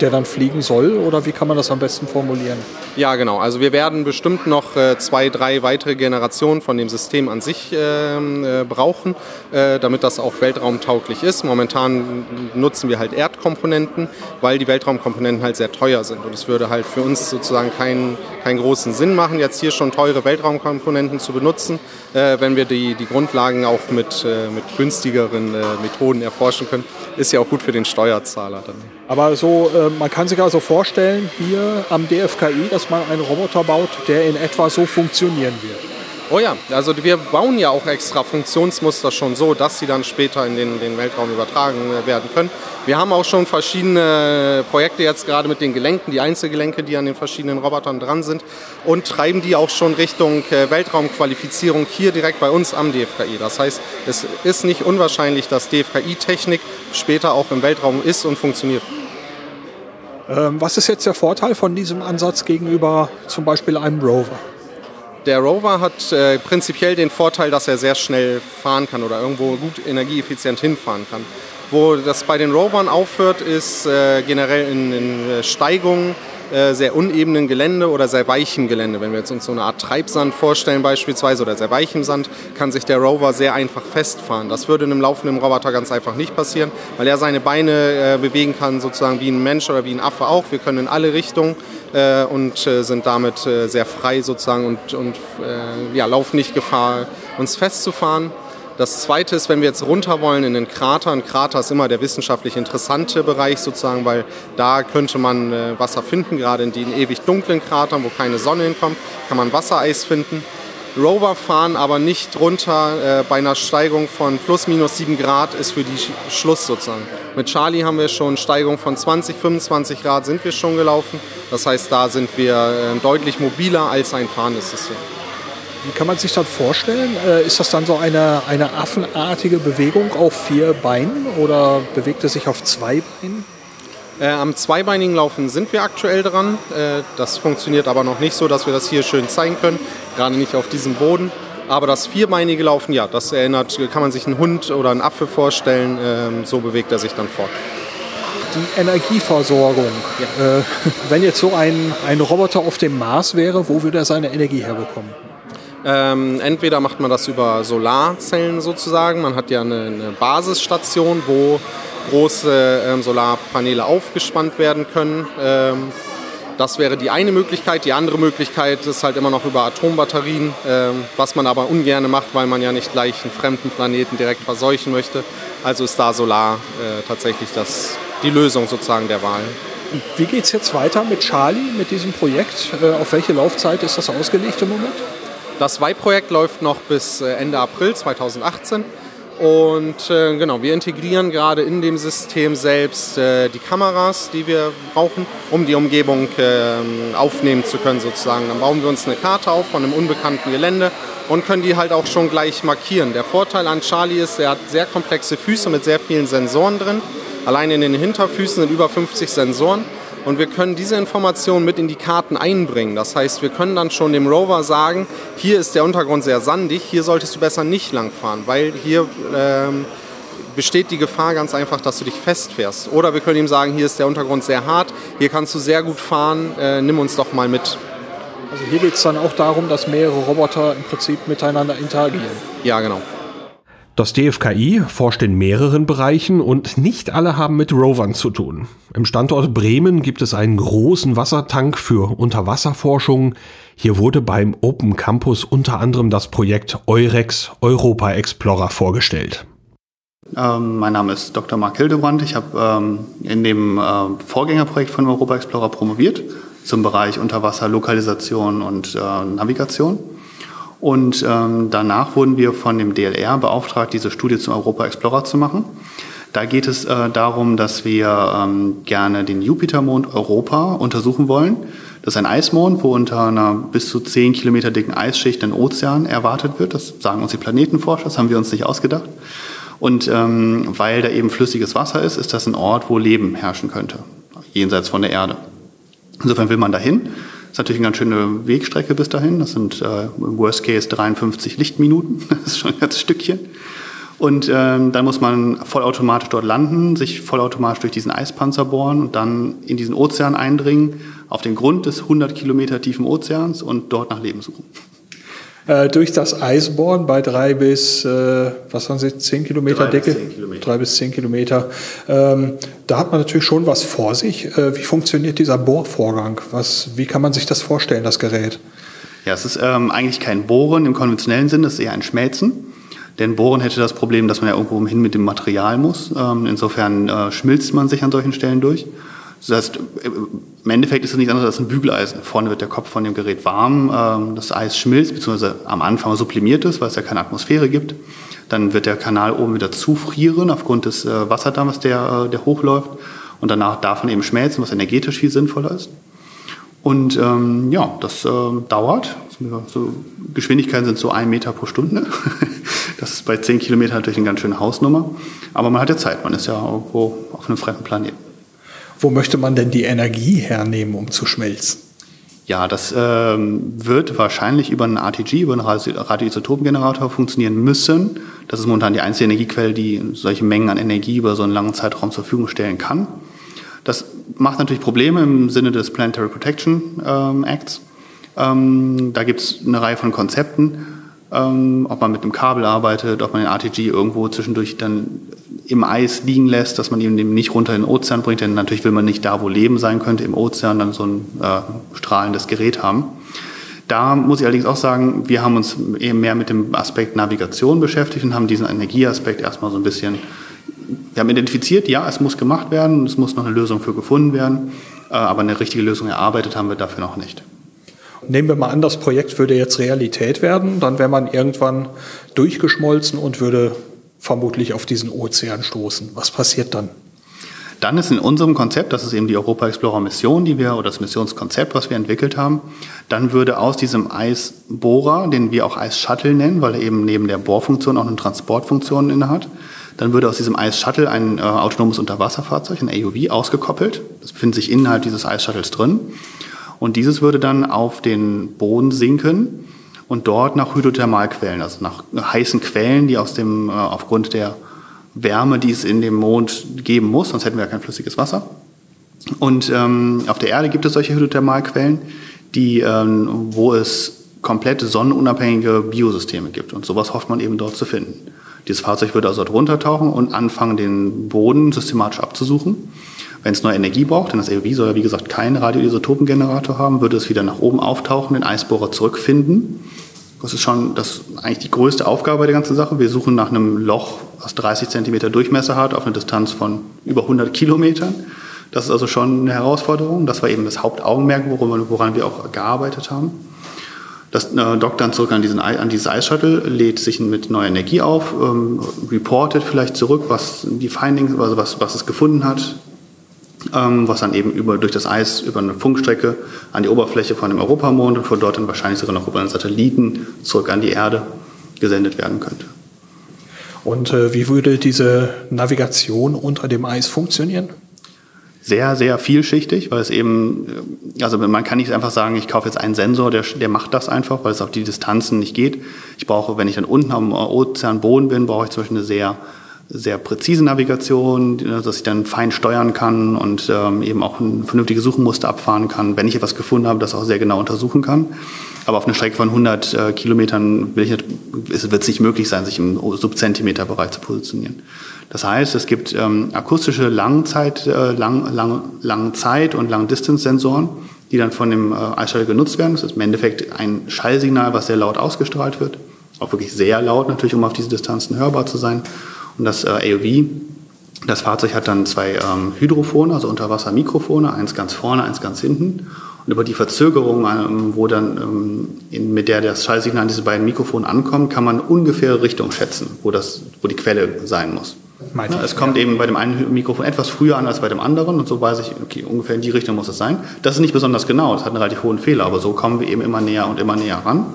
der dann fliegen soll? Oder wie kann man das am besten formulieren? Ja, genau. Also wir werden bestimmt noch äh, zwei, drei weitere Generationen von dem System an sich ähm, äh, brauchen, äh, damit das auch weltraumtauglich ist. Momentan nutzen wir halt Erdkomponenten, weil die Weltraumkomponenten halt sehr teuer sind. Und es würde halt für uns sozusagen keinen, keinen großen Sinn machen, jetzt hier schon teure Weltraumkomponenten zu benutzen, wenn wir die, die Grundlagen auch mit, mit günstigeren Methoden erforschen können. Ist ja auch gut für den Steuerzahler dann. Aber so, äh, man kann sich also vorstellen, hier am DFKI, dass man einen Roboter baut, der in etwa so funktionieren wird. Oh ja, also wir bauen ja auch extra Funktionsmuster schon so, dass sie dann später in den, den Weltraum übertragen äh, werden können. Wir haben auch schon verschiedene Projekte jetzt gerade mit den Gelenken, die Einzelgelenke, die an den verschiedenen Robotern dran sind und treiben die auch schon Richtung äh, Weltraumqualifizierung hier direkt bei uns am DFKI. Das heißt, es ist nicht unwahrscheinlich, dass DFKI-Technik später auch im Weltraum ist und funktioniert. Ähm, was ist jetzt der Vorteil von diesem Ansatz gegenüber zum Beispiel einem Rover? der Rover hat äh, prinzipiell den Vorteil, dass er sehr schnell fahren kann oder irgendwo gut energieeffizient hinfahren kann. Wo das bei den Rovern aufhört, ist äh, generell in, in äh, Steigungen, sehr unebenen Gelände oder sehr weichem Gelände. Wenn wir jetzt uns so eine Art Treibsand vorstellen beispielsweise oder sehr weichem Sand, kann sich der Rover sehr einfach festfahren. Das würde einem laufenden Roboter ganz einfach nicht passieren, weil er seine Beine äh, bewegen kann, sozusagen wie ein Mensch oder wie ein Affe auch. Wir können in alle Richtungen äh, und äh, sind damit äh, sehr frei sozusagen und, und ja, laufen nicht Gefahr, uns festzufahren. Das Zweite ist, wenn wir jetzt runter wollen in den Krater. Ein Krater ist immer der wissenschaftlich interessante Bereich sozusagen, weil da könnte man äh, Wasser finden. Gerade in den ewig dunklen Kratern, wo keine Sonne hinkommt, kann man Wassereis finden. Rover fahren aber nicht runter äh, bei einer Steigung von plus minus 7 Grad ist für die Schluss sozusagen. Mit Charlie haben wir schon Steigung von 20, 25 Grad sind wir schon gelaufen. Das heißt, da sind wir äh, deutlich mobiler als ein fahrendes System. Wie kann man sich das vorstellen? Äh, ist das dann so eine, eine affenartige Bewegung auf vier Beinen oder bewegt es sich auf zwei Beinen? Äh, am zweibeinigen Laufen sind wir aktuell dran. Äh, das funktioniert aber noch nicht so, dass wir das hier schön zeigen können, gerade nicht auf diesem Boden. Aber das vierbeinige Laufen, ja, das erinnert, kann man sich einen Hund oder einen Affe vorstellen. Ähm, so bewegt er sich dann fort. Die Energieversorgung. Ja. Äh, [LAUGHS] wenn jetzt so ein, ein Roboter auf dem Mars wäre, wo würde er seine Energie herbekommen? Ähm, entweder macht man das über Solarzellen sozusagen. Man hat ja eine, eine Basisstation, wo große ähm, Solarpaneele aufgespannt werden können. Ähm, das wäre die eine Möglichkeit. Die andere Möglichkeit ist halt immer noch über Atombatterien, ähm, was man aber ungern macht, weil man ja nicht gleich einen fremden Planeten direkt verseuchen möchte. Also ist da Solar äh, tatsächlich das, die Lösung sozusagen der Wahl. Wie geht es jetzt weiter mit Charlie, mit diesem Projekt? Äh, auf welche Laufzeit ist das ausgelegt im Moment? Das WEI-Projekt läuft noch bis äh, Ende April 2018. Und äh, genau, wir integrieren gerade in dem System selbst äh, die Kameras, die wir brauchen, um die Umgebung äh, aufnehmen zu können sozusagen. Dann bauen wir uns eine Karte auf von einem unbekannten Gelände und können die halt auch schon gleich markieren. Der Vorteil an Charlie ist, er hat sehr komplexe Füße mit sehr vielen Sensoren drin. Allein in den Hinterfüßen sind über 50 Sensoren. Und wir können diese Informationen mit in die Karten einbringen. Das heißt, wir können dann schon dem Rover sagen, hier ist der Untergrund sehr sandig, hier solltest du besser nicht langfahren, weil hier ähm, besteht die Gefahr ganz einfach, dass du dich festfährst. Oder wir können ihm sagen, hier ist der Untergrund sehr hart, hier kannst du sehr gut fahren, äh, nimm uns doch mal mit. Also hier geht es dann auch darum, dass mehrere Roboter im Prinzip miteinander interagieren. Ja, genau. Das DFKI forscht in mehreren Bereichen und nicht alle haben mit Rovern zu tun. Im Standort Bremen gibt es einen großen Wassertank für Unterwasserforschung. Hier wurde beim Open Campus unter anderem das Projekt Eurex Europa Explorer vorgestellt. Ähm, mein Name ist Dr. Mark Hildebrand. Ich habe ähm, in dem äh, Vorgängerprojekt von Europa Explorer promoviert zum Bereich Unterwasserlokalisation und äh, Navigation. Und ähm, danach wurden wir von dem DLR beauftragt, diese Studie zum Europa Explorer zu machen. Da geht es äh, darum, dass wir ähm, gerne den Jupitermond Europa untersuchen wollen. Das ist ein Eismond, wo unter einer bis zu 10 Kilometer dicken Eisschicht ein Ozean erwartet wird. Das sagen uns die Planetenforscher, das haben wir uns nicht ausgedacht. Und ähm, weil da eben flüssiges Wasser ist, ist das ein Ort, wo Leben herrschen könnte, jenseits von der Erde. Insofern will man dahin ist natürlich eine ganz schöne Wegstrecke bis dahin. Das sind äh, im Worst Case 53 Lichtminuten. [LAUGHS] Das ist schon ein ganzes Stückchen. Und ähm, dann muss man vollautomatisch dort landen, sich vollautomatisch durch diesen Eispanzer bohren und dann in diesen Ozean eindringen, auf den Grund des 100 Kilometer tiefen Ozeans und dort nach Leben suchen äh, durch das Eisborn bei drei bis, äh, was waren Sie, zehn Kilometer drei Decke? Bis zehn Kilometer. Drei bis zehn Kilometer. Ähm, da hat man natürlich schon was vor sich. Äh, wie funktioniert dieser Bohrvorgang? Was, wie kann man sich das vorstellen, das Gerät? Ja, es ist ähm, eigentlich kein Bohren im konventionellen Sinne, es ist eher ein Schmelzen. Denn Bohren hätte das Problem, dass man ja irgendwo hin mit dem Material muss. Ähm, insofern äh, schmilzt man sich an solchen Stellen durch. Das heißt, im Endeffekt ist es nichts anderes als ein Bügeleisen. Vorne wird der Kopf von dem Gerät warm, ähm, das Eis schmilzt, beziehungsweise am Anfang sublimiert ist, weil es ja keine Atmosphäre gibt. Dann wird der Kanal oben wieder zufrieren aufgrund des äh, Wasserdampfs, der, äh, der hochläuft. Und danach darf man eben schmelzen, was energetisch viel sinnvoller ist. Und ähm, ja, das äh, dauert. So, Geschwindigkeiten sind so ein Meter pro Stunde. [LAUGHS] das ist bei zehn Kilometern natürlich eine ganz schöne Hausnummer. Aber man hat ja Zeit, man ist ja irgendwo auf einem fremden Planeten. Wo möchte man denn die Energie hernehmen, um zu schmelzen? Ja, das ähm, wird wahrscheinlich über einen RTG, über einen Radioisotopengenerator funktionieren müssen. Das ist momentan die einzige Energiequelle, die solche Mengen an Energie über so einen langen Zeitraum zur Verfügung stellen kann. Das macht natürlich Probleme im Sinne des Planetary Protection ähm, Acts. Ähm, da gibt es eine Reihe von Konzepten, ähm, ob man mit einem Kabel arbeitet, ob man den RTG irgendwo zwischendurch dann im Eis liegen lässt, dass man ihn nicht runter in den Ozean bringt, denn natürlich will man nicht da, wo Leben sein könnte, im Ozean dann so ein äh, strahlendes Gerät haben. Da muss ich allerdings auch sagen, wir haben uns eben mehr mit dem Aspekt Navigation beschäftigt und haben diesen Energieaspekt erstmal so ein bisschen, wir haben identifiziert, ja, es muss gemacht werden, es muss noch eine Lösung für gefunden werden, äh, aber eine richtige Lösung erarbeitet haben wir dafür noch nicht. Nehmen wir mal an, das Projekt würde jetzt Realität werden, dann wäre man irgendwann durchgeschmolzen und würde vermutlich auf diesen Ozean stoßen. Was passiert dann? Dann ist in unserem Konzept, das ist eben die Europa Explorer Mission, die wir, oder das Missionskonzept, was wir entwickelt haben, dann würde aus diesem Eisbohrer, den wir auch Eis-Shuttle nennen, weil er eben neben der Bohrfunktion auch eine Transportfunktion innehat, dann würde aus diesem Eis-Shuttle ein äh, autonomes Unterwasserfahrzeug, ein AUV, ausgekoppelt. Das befindet sich innerhalb dieses Eis-Shuttles drin. Und dieses würde dann auf den Boden sinken und dort nach Hydrothermalquellen, also nach heißen Quellen, die aus dem, äh, aufgrund der Wärme, die es in dem Mond geben muss, sonst hätten wir ja kein flüssiges Wasser. Und ähm, auf der Erde gibt es solche Hydrothermalquellen, die, ähm, wo es komplette sonnenunabhängige Biosysteme gibt. Und sowas hofft man eben dort zu finden. Dieses Fahrzeug würde also dort runtertauchen und anfangen, den Boden systematisch abzusuchen. Wenn es neue Energie braucht, denn das AOV soll ja wie gesagt keinen Radioisotopengenerator haben, würde es wieder nach oben auftauchen, den Eisbohrer zurückfinden. Das ist schon das eigentlich die größte Aufgabe der ganzen Sache. Wir suchen nach einem Loch, was 30 Zentimeter Durchmesser hat, auf einer Distanz von über 100 Kilometern. Das ist also schon eine Herausforderung. Das war eben das Hauptaugenmerk, woran, wir auch gearbeitet haben. Das äh, dockt dann zurück an, diesen, an dieses Ice Shuttle, lädt sich mit neuer Energie auf, ähm, reportet vielleicht zurück, was die Findings, also was, was es gefunden hat, was dann eben über, durch das Eis über eine Funkstrecke an die Oberfläche von dem Europamond und von dort dann wahrscheinlich sogar noch über einen Satelliten zurück an die Erde gesendet werden könnte. Und äh, wie würde diese Navigation unter dem Eis funktionieren? Sehr, sehr vielschichtig, weil es eben, äh, also man kann nicht einfach sagen, ich kaufe jetzt einen Sensor, der, der macht das einfach, weil es auf die Distanzen nicht geht. Ich brauche, wenn ich dann unten am Ozeanboden bin, brauche ich zum Beispiel eine sehr sehr präzise Navigation, dass ich dann fein steuern kann und ähm, eben auch ein vernünftiges Suchenmuster abfahren kann. Wenn ich etwas gefunden habe, das auch sehr genau untersuchen kann. Aber auf einer Strecke von 100 äh, Kilometern wird es nicht möglich sein, sich im Subzentimeterbereich zu positionieren. Das heißt, es gibt ähm, akustische Langzeit, äh, lang, lang, Langzeit- und Lang-Distance-Sensoren, die dann von dem äh, Eisschall genutzt werden. Das ist im Endeffekt ein Schallsignal, was sehr laut ausgestrahlt wird. Auch wirklich sehr laut natürlich, um auf diese Distanzen hörbar zu sein. Und das äh, AOV, das Fahrzeug hat dann zwei ähm, Hydrophone, also Unterwassermikrofone, eins ganz vorne, eins ganz hinten. Und über die Verzögerung, ähm, wo dann, ähm, mit der das Schallsignal an diese beiden Mikrofone ankommt, kann man ungefähr Richtung schätzen, wo, das, wo die Quelle sein muss. Ja, es kommt ja. eben bei dem einen Mikrofon etwas früher an als bei dem anderen und so weiß ich, okay, ungefähr in die Richtung muss es sein. Das ist nicht besonders genau, das hat einen relativ hohen Fehler, aber so kommen wir eben immer näher und immer näher ran.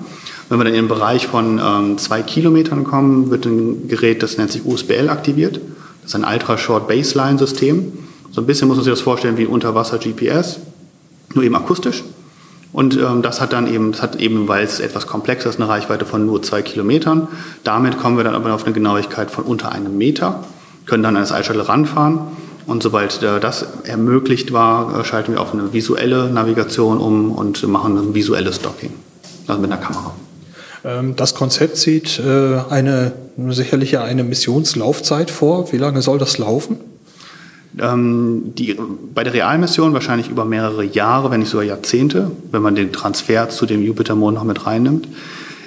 Wenn wir dann in den Bereich von ähm, zwei Kilometern kommen, wird ein Gerät, das nennt sich USBL aktiviert. Das ist ein Ultra-Short-Baseline-System. So ein bisschen muss man sich das vorstellen wie Unterwasser-GPS, nur eben akustisch. Und ähm, das hat dann eben, das hat eben, weil es etwas komplexer ist, eine Reichweite von nur zwei Kilometern. Damit kommen wir dann aber auf eine Genauigkeit von unter einem Meter, können dann an das Eishuttle ranfahren. Und sobald äh, das ermöglicht war, äh, schalten wir auf eine visuelle Navigation um und machen ein visuelles Docking, also mit einer Kamera. Ähm, das Konzept sieht äh, eine, sicherlich eine Missionslaufzeit vor. Wie lange soll das laufen? Ähm, die, bei der Realmission wahrscheinlich über mehrere Jahre, wenn nicht sogar Jahrzehnte, wenn man den Transfer zu dem Jupitermond noch mit reinnimmt.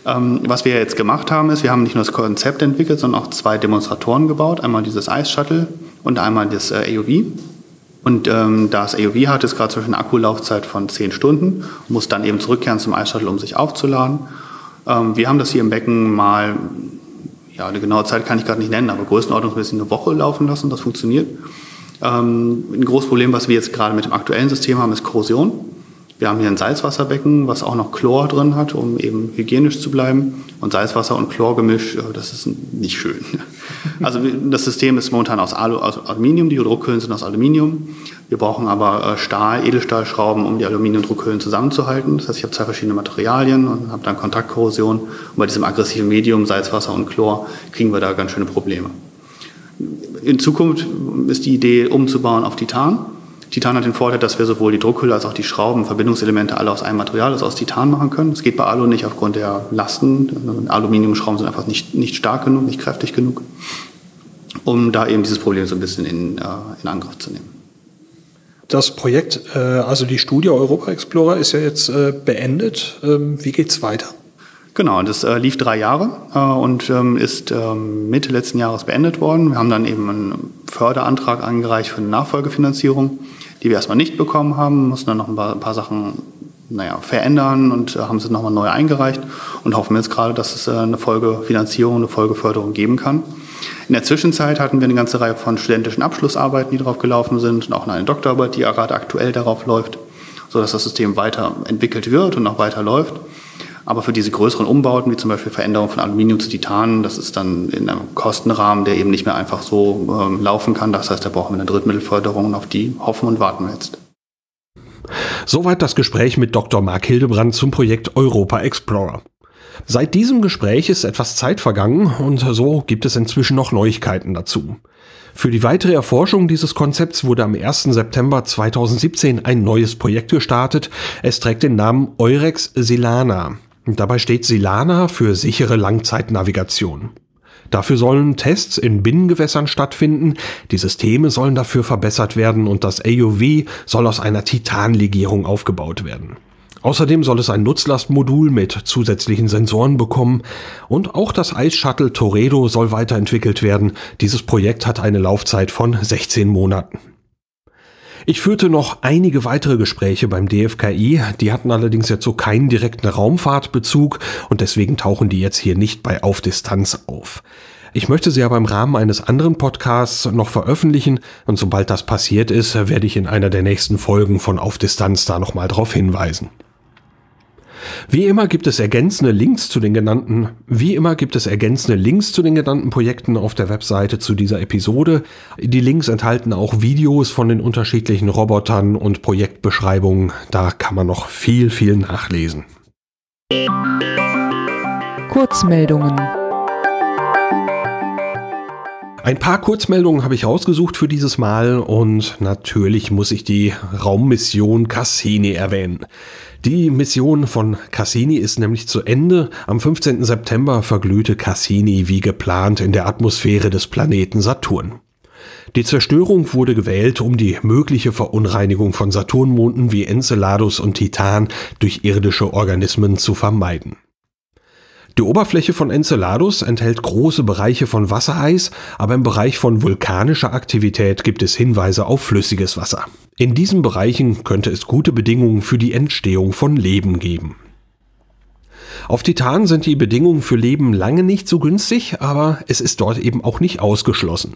Ähm, was wir jetzt gemacht haben, ist, wir haben nicht nur das Konzept entwickelt, sondern auch zwei Demonstratoren gebaut. Einmal dieses Ice Shuttle und einmal das äh, AOV. Und ähm, das AOV hat jetzt gerade zwischen eine Akkulaufzeit von 10 Stunden, muss dann eben zurückkehren zum Ice Shuttle, um sich aufzuladen. Ähm, wir haben das hier im Becken mal, ja, eine genaue Zeit kann ich gerade nicht nennen, aber größenordnungsmäßig eine Woche laufen lassen. Das funktioniert. Ähm, ein großes Problem, was wir jetzt gerade mit dem aktuellen System haben, ist Korrosion. Wir haben hier ein Salzwasserbecken, was auch noch Chlor drin hat, um eben hygienisch zu bleiben. Und Salzwasser und Chlorgemisch, äh, das ist nicht schön. [LAUGHS] Also das System ist momentan aus, Alu, aus Aluminium, die Druckhüllen sind aus Aluminium. Wir brauchen aber äh, Stahl, Edelstahlschrauben, um die Aluminiumdruckhüllen zusammenzuhalten. Das heißt, ich habe zwei verschiedene Materialien und habe dann Kontaktkorrosion. Und bei diesem aggressiven Medium, Salzwasser und Chlor, kriegen wir da ganz schöne Probleme. In Zukunft ist die Idee umzubauen auf Titan. Titan hat den Vorteil, dass wir sowohl die Druckhülle als auch die Schrauben, Verbindungselemente alle aus einem Material, also aus Titan machen können. Das geht bei Alu nicht aufgrund der Lasten. Aluminiumschrauben sind einfach nicht, nicht stark genug, nicht kräftig genug, um da eben dieses Problem so ein bisschen in, äh, in Angriff zu nehmen. Das Projekt, äh, also die Studie Europa Explorer ist ja jetzt äh, beendet. Ähm, wie geht's weiter? Genau, das äh, lief drei Jahre äh, und ähm, ist ähm, Mitte letzten Jahres beendet worden. Wir haben dann eben einen Förderantrag eingereicht für eine Nachfolgefinanzierung, die wir erstmal nicht bekommen haben, mussten dann noch ein paar, ein paar Sachen naja, verändern und äh, haben sie nochmal neu eingereicht und hoffen jetzt gerade, dass es äh, eine Folgefinanzierung, eine Folgeförderung geben kann. In der Zwischenzeit hatten wir eine ganze Reihe von studentischen Abschlussarbeiten, die darauf gelaufen sind und auch eine Doktorarbeit, die gerade aktuell darauf läuft, sodass das System weiterentwickelt wird und auch weiter läuft. Aber für diese größeren Umbauten, wie zum Beispiel Veränderung von Aluminium zu Titan, das ist dann in einem Kostenrahmen, der eben nicht mehr einfach so ähm, laufen kann. Das heißt, da brauchen wir eine Drittmittelförderung und auf die hoffen und warten wir jetzt. Soweit das Gespräch mit Dr. Mark Hildebrand zum Projekt Europa Explorer. Seit diesem Gespräch ist etwas Zeit vergangen und so gibt es inzwischen noch Neuigkeiten dazu. Für die weitere Erforschung dieses Konzepts wurde am 1. September 2017 ein neues Projekt gestartet. Es trägt den Namen Eurex Silana. Dabei steht Silana für sichere Langzeitnavigation. Dafür sollen Tests in Binnengewässern stattfinden, die Systeme sollen dafür verbessert werden und das AUV soll aus einer Titanlegierung aufgebaut werden. Außerdem soll es ein Nutzlastmodul mit zusätzlichen Sensoren bekommen und auch das Ice Shuttle Toredo soll weiterentwickelt werden. Dieses Projekt hat eine Laufzeit von 16 Monaten. Ich führte noch einige weitere Gespräche beim DFKI, die hatten allerdings jetzt so keinen direkten Raumfahrtbezug und deswegen tauchen die jetzt hier nicht bei Auf Distanz auf. Ich möchte sie aber im Rahmen eines anderen Podcasts noch veröffentlichen und sobald das passiert ist, werde ich in einer der nächsten Folgen von Auf Distanz da nochmal drauf hinweisen. Wie immer gibt es ergänzende Links zu den genannten, wie immer gibt es ergänzende Links zu den genannten Projekten auf der Webseite zu dieser Episode. Die Links enthalten auch Videos von den unterschiedlichen Robotern und Projektbeschreibungen. Da kann man noch viel, viel nachlesen. Kurzmeldungen. Ein paar Kurzmeldungen habe ich rausgesucht für dieses Mal und natürlich muss ich die Raummission Cassini erwähnen. Die Mission von Cassini ist nämlich zu Ende. Am 15. September verglühte Cassini wie geplant in der Atmosphäre des Planeten Saturn. Die Zerstörung wurde gewählt, um die mögliche Verunreinigung von Saturnmonden wie Enceladus und Titan durch irdische Organismen zu vermeiden. Die Oberfläche von Enceladus enthält große Bereiche von Wassereis, aber im Bereich von vulkanischer Aktivität gibt es Hinweise auf flüssiges Wasser. In diesen Bereichen könnte es gute Bedingungen für die Entstehung von Leben geben. Auf Titan sind die Bedingungen für Leben lange nicht so günstig, aber es ist dort eben auch nicht ausgeschlossen.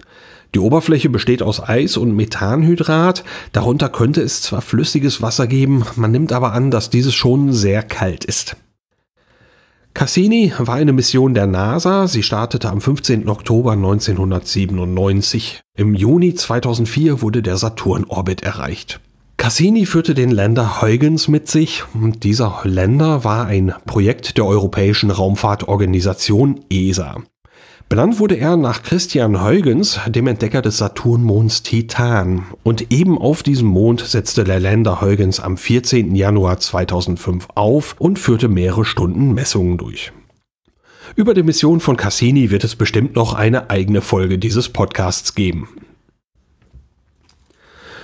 Die Oberfläche besteht aus Eis und Methanhydrat, darunter könnte es zwar flüssiges Wasser geben, man nimmt aber an, dass dieses schon sehr kalt ist. Cassini war eine Mission der NASA. Sie startete am 15. Oktober 1997. Im Juni 2004 wurde der Saturn-Orbit erreicht. Cassini führte den Länder Huygens mit sich und dieser Länder war ein Projekt der Europäischen Raumfahrtorganisation ESA. Benannt wurde er nach Christian Huygens, dem Entdecker des Saturnmonds Titan. Und eben auf diesem Mond setzte der Lander Huygens am 14. Januar 2005 auf und führte mehrere Stunden Messungen durch. Über die Mission von Cassini wird es bestimmt noch eine eigene Folge dieses Podcasts geben.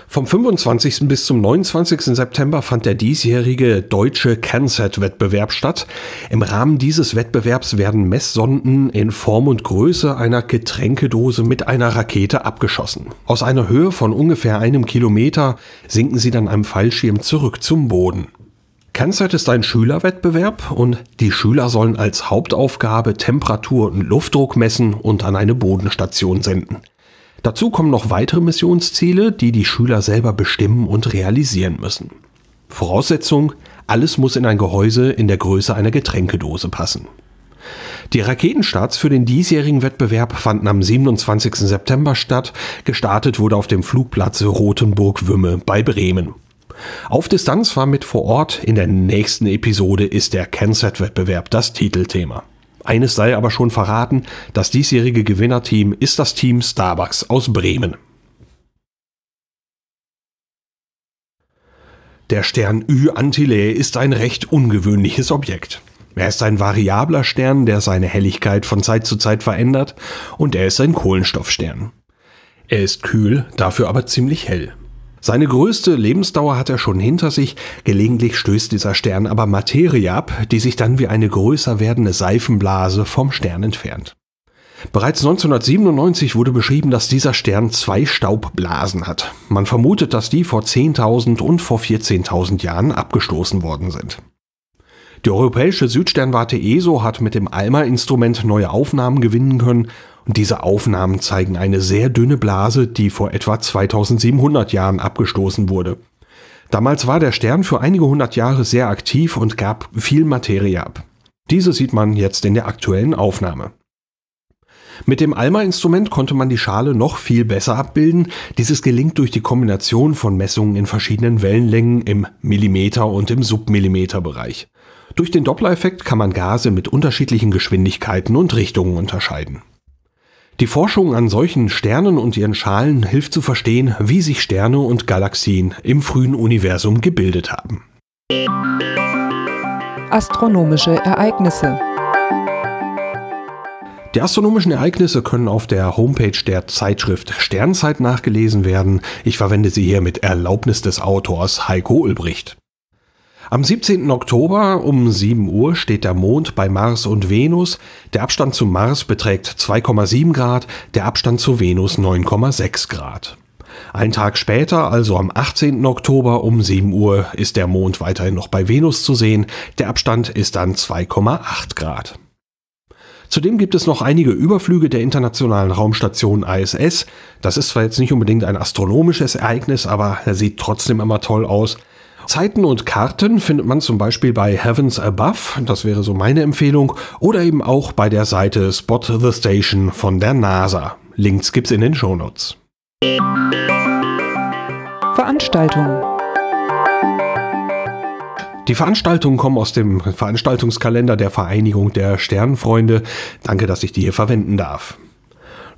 Vom 25. bis zum 29. September fand der diesjährige deutsche CanSat-Wettbewerb statt. Im Rahmen dieses Wettbewerbs werden Messsonden in Form und Größe einer Getränkedose mit einer Rakete abgeschossen. Aus einer Höhe von ungefähr einem Kilometer sinken sie dann einem Fallschirm zurück zum Boden. CanSat ist ein Schülerwettbewerb und die Schüler sollen als Hauptaufgabe Temperatur und Luftdruck messen und an eine Bodenstation senden. Dazu kommen noch weitere Missionsziele, die die Schüler selber bestimmen und realisieren müssen. Voraussetzung, alles muss in ein Gehäuse in der Größe einer Getränkedose passen. Die Raketenstarts für den diesjährigen Wettbewerb fanden am 27. September statt. Gestartet wurde auf dem Flugplatz Rothenburg-Wümme bei Bremen. Auf Distanz war mit vor Ort. In der nächsten Episode ist der CanSat-Wettbewerb das Titelthema. Eines sei aber schon verraten, das diesjährige Gewinnerteam ist das Team Starbucks aus Bremen. Der Stern Ü Antillae ist ein recht ungewöhnliches Objekt. Er ist ein variabler Stern, der seine Helligkeit von Zeit zu Zeit verändert, und er ist ein Kohlenstoffstern. Er ist kühl, dafür aber ziemlich hell. Seine größte Lebensdauer hat er schon hinter sich, gelegentlich stößt dieser Stern aber Materie ab, die sich dann wie eine größer werdende Seifenblase vom Stern entfernt. Bereits 1997 wurde beschrieben, dass dieser Stern zwei Staubblasen hat. Man vermutet, dass die vor 10.000 und vor 14.000 Jahren abgestoßen worden sind. Die europäische Südsternwarte ESO hat mit dem ALMA-Instrument neue Aufnahmen gewinnen können und diese Aufnahmen zeigen eine sehr dünne Blase, die vor etwa 2700 Jahren abgestoßen wurde. Damals war der Stern für einige hundert Jahre sehr aktiv und gab viel Materie ab. Diese sieht man jetzt in der aktuellen Aufnahme. Mit dem ALMA-Instrument konnte man die Schale noch viel besser abbilden. Dieses gelingt durch die Kombination von Messungen in verschiedenen Wellenlängen im Millimeter- und im Submillimeter-Bereich. Durch den Doppler-Effekt kann man Gase mit unterschiedlichen Geschwindigkeiten und Richtungen unterscheiden. Die Forschung an solchen Sternen und ihren Schalen hilft zu verstehen, wie sich Sterne und Galaxien im frühen Universum gebildet haben. Astronomische Ereignisse die astronomischen Ereignisse können auf der Homepage der Zeitschrift Sternzeit nachgelesen werden. Ich verwende sie hier mit Erlaubnis des Autors Heiko Ulbricht. Am 17. Oktober um 7 Uhr steht der Mond bei Mars und Venus. Der Abstand zum Mars beträgt 2,7 Grad, der Abstand zu Venus 9,6 Grad. Ein Tag später, also am 18. Oktober um 7 Uhr, ist der Mond weiterhin noch bei Venus zu sehen. Der Abstand ist dann 2,8 Grad. Zudem gibt es noch einige Überflüge der internationalen Raumstation ISS. Das ist zwar jetzt nicht unbedingt ein astronomisches Ereignis, aber er sieht trotzdem immer toll aus. Zeiten und Karten findet man zum Beispiel bei Heavens Above, das wäre so meine Empfehlung, oder eben auch bei der Seite Spot the Station von der NASA. Links gibt's in den Shownotes. Veranstaltungen die Veranstaltungen kommen aus dem Veranstaltungskalender der Vereinigung der Sternenfreunde. Danke, dass ich die hier verwenden darf.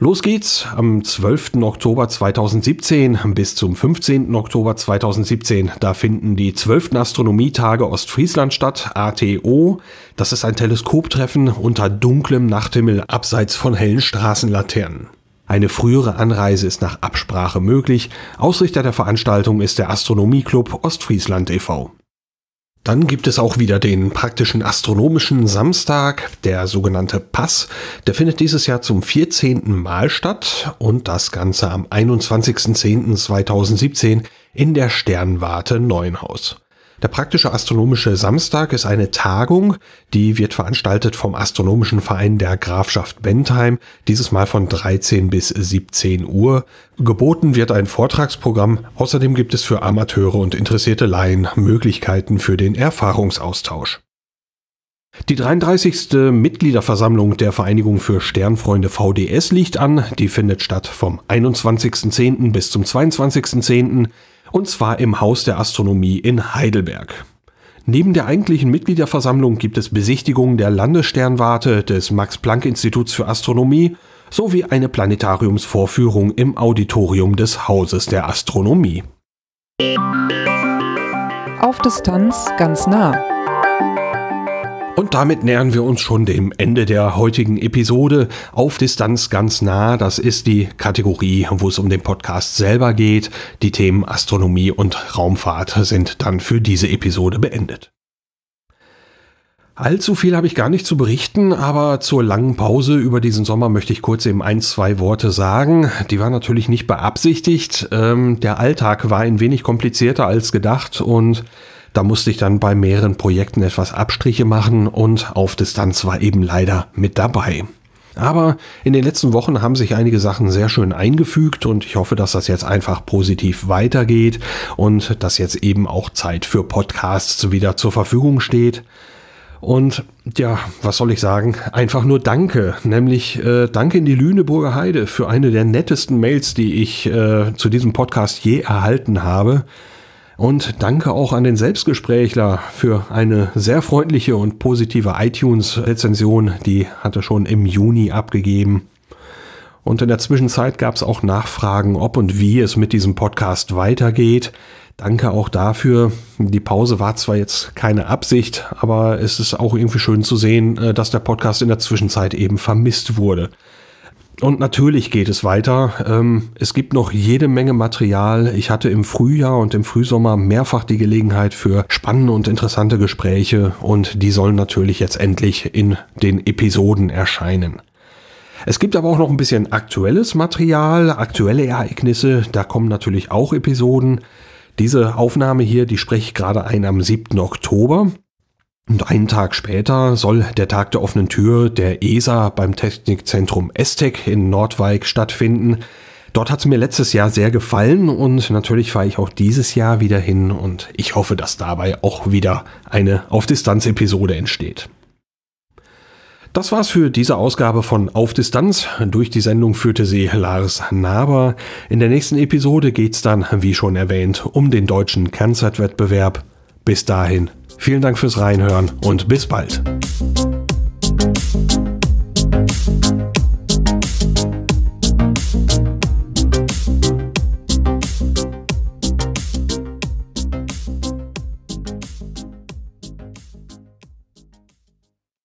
Los geht's am 12. Oktober 2017 bis zum 15. Oktober 2017. Da finden die 12. Astronomietage Ostfriesland statt, ATO. Das ist ein Teleskoptreffen unter dunklem Nachthimmel abseits von hellen Straßenlaternen. Eine frühere Anreise ist nach Absprache möglich. Ausrichter der Veranstaltung ist der Astronomieclub Ostfriesland e.V. Dann gibt es auch wieder den praktischen astronomischen Samstag, der sogenannte Pass. Der findet dieses Jahr zum 14. Mal statt und das Ganze am 21.10.2017 in der Sternwarte Neuenhaus. Der praktische astronomische Samstag ist eine Tagung, die wird veranstaltet vom Astronomischen Verein der Grafschaft Bentheim, dieses Mal von 13 bis 17 Uhr. Geboten wird ein Vortragsprogramm, außerdem gibt es für Amateure und interessierte Laien Möglichkeiten für den Erfahrungsaustausch. Die 33. Mitgliederversammlung der Vereinigung für Sternfreunde VDS liegt an. Die findet statt vom 21.10. bis zum 22.10 und zwar im Haus der Astronomie in Heidelberg. Neben der eigentlichen Mitgliederversammlung gibt es Besichtigungen der Landessternwarte des Max-Planck-Instituts für Astronomie sowie eine Planetariumsvorführung im Auditorium des Hauses der Astronomie. Auf Distanz ganz nah. Und damit nähern wir uns schon dem Ende der heutigen Episode. Auf Distanz ganz nah, das ist die Kategorie, wo es um den Podcast selber geht. Die Themen Astronomie und Raumfahrt sind dann für diese Episode beendet. Allzu viel habe ich gar nicht zu berichten, aber zur langen Pause über diesen Sommer möchte ich kurz eben ein, zwei Worte sagen. Die war natürlich nicht beabsichtigt. Ähm, der Alltag war ein wenig komplizierter als gedacht und da musste ich dann bei mehreren Projekten etwas Abstriche machen und auf Distanz war eben leider mit dabei. Aber in den letzten Wochen haben sich einige Sachen sehr schön eingefügt und ich hoffe, dass das jetzt einfach positiv weitergeht und dass jetzt eben auch Zeit für Podcasts wieder zur Verfügung steht. Und ja, was soll ich sagen? Einfach nur Danke. Nämlich äh, Danke in die Lüneburger Heide für eine der nettesten Mails, die ich äh, zu diesem Podcast je erhalten habe. Und danke auch an den Selbstgesprächler für eine sehr freundliche und positive iTunes-Rezension. Die hatte schon im Juni abgegeben. Und in der Zwischenzeit gab es auch Nachfragen, ob und wie es mit diesem Podcast weitergeht. Danke auch dafür. Die Pause war zwar jetzt keine Absicht, aber es ist auch irgendwie schön zu sehen, äh, dass der Podcast in der Zwischenzeit eben vermisst wurde. Und natürlich geht es weiter. Ähm, es gibt noch jede Menge Material. Ich hatte im Frühjahr und im Frühsommer mehrfach die Gelegenheit für spannende und interessante Gespräche und die sollen natürlich jetzt endlich in den Episoden erscheinen. Es gibt aber auch noch ein bisschen aktuelles Material, aktuelle Ereignisse. Da kommen natürlich auch Episoden. Diese Aufnahme hier, die spreche ich gerade ein am 7. Oktober. Und einen Tag später soll der Tag der offenen Tür der ESA beim Technikzentrum ESTEC in Nordwijk stattfinden. Dort hat es mir letztes Jahr sehr gefallen und natürlich fahre ich auch dieses Jahr wieder hin und ich hoffe, dass dabei auch wieder eine Auf-Distanz-Episode entsteht. Das war's für diese Ausgabe von Auf Distanz. Durch die Sendung führte sie Lars Naber. In der nächsten Episode geht's dann, wie schon erwähnt, um den deutschen Kernzeitwettbewerb. Bis dahin Vielen Dank fürs Reinhören und bis bald.